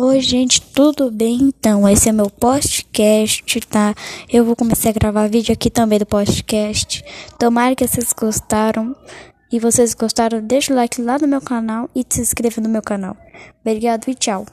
Oi, gente, tudo bem? Então, esse é meu podcast, tá? Eu vou começar a gravar vídeo aqui também do podcast. Tomara que vocês gostaram. E vocês gostaram, deixa o like lá no meu canal e se inscreva no meu canal. Obrigado e tchau.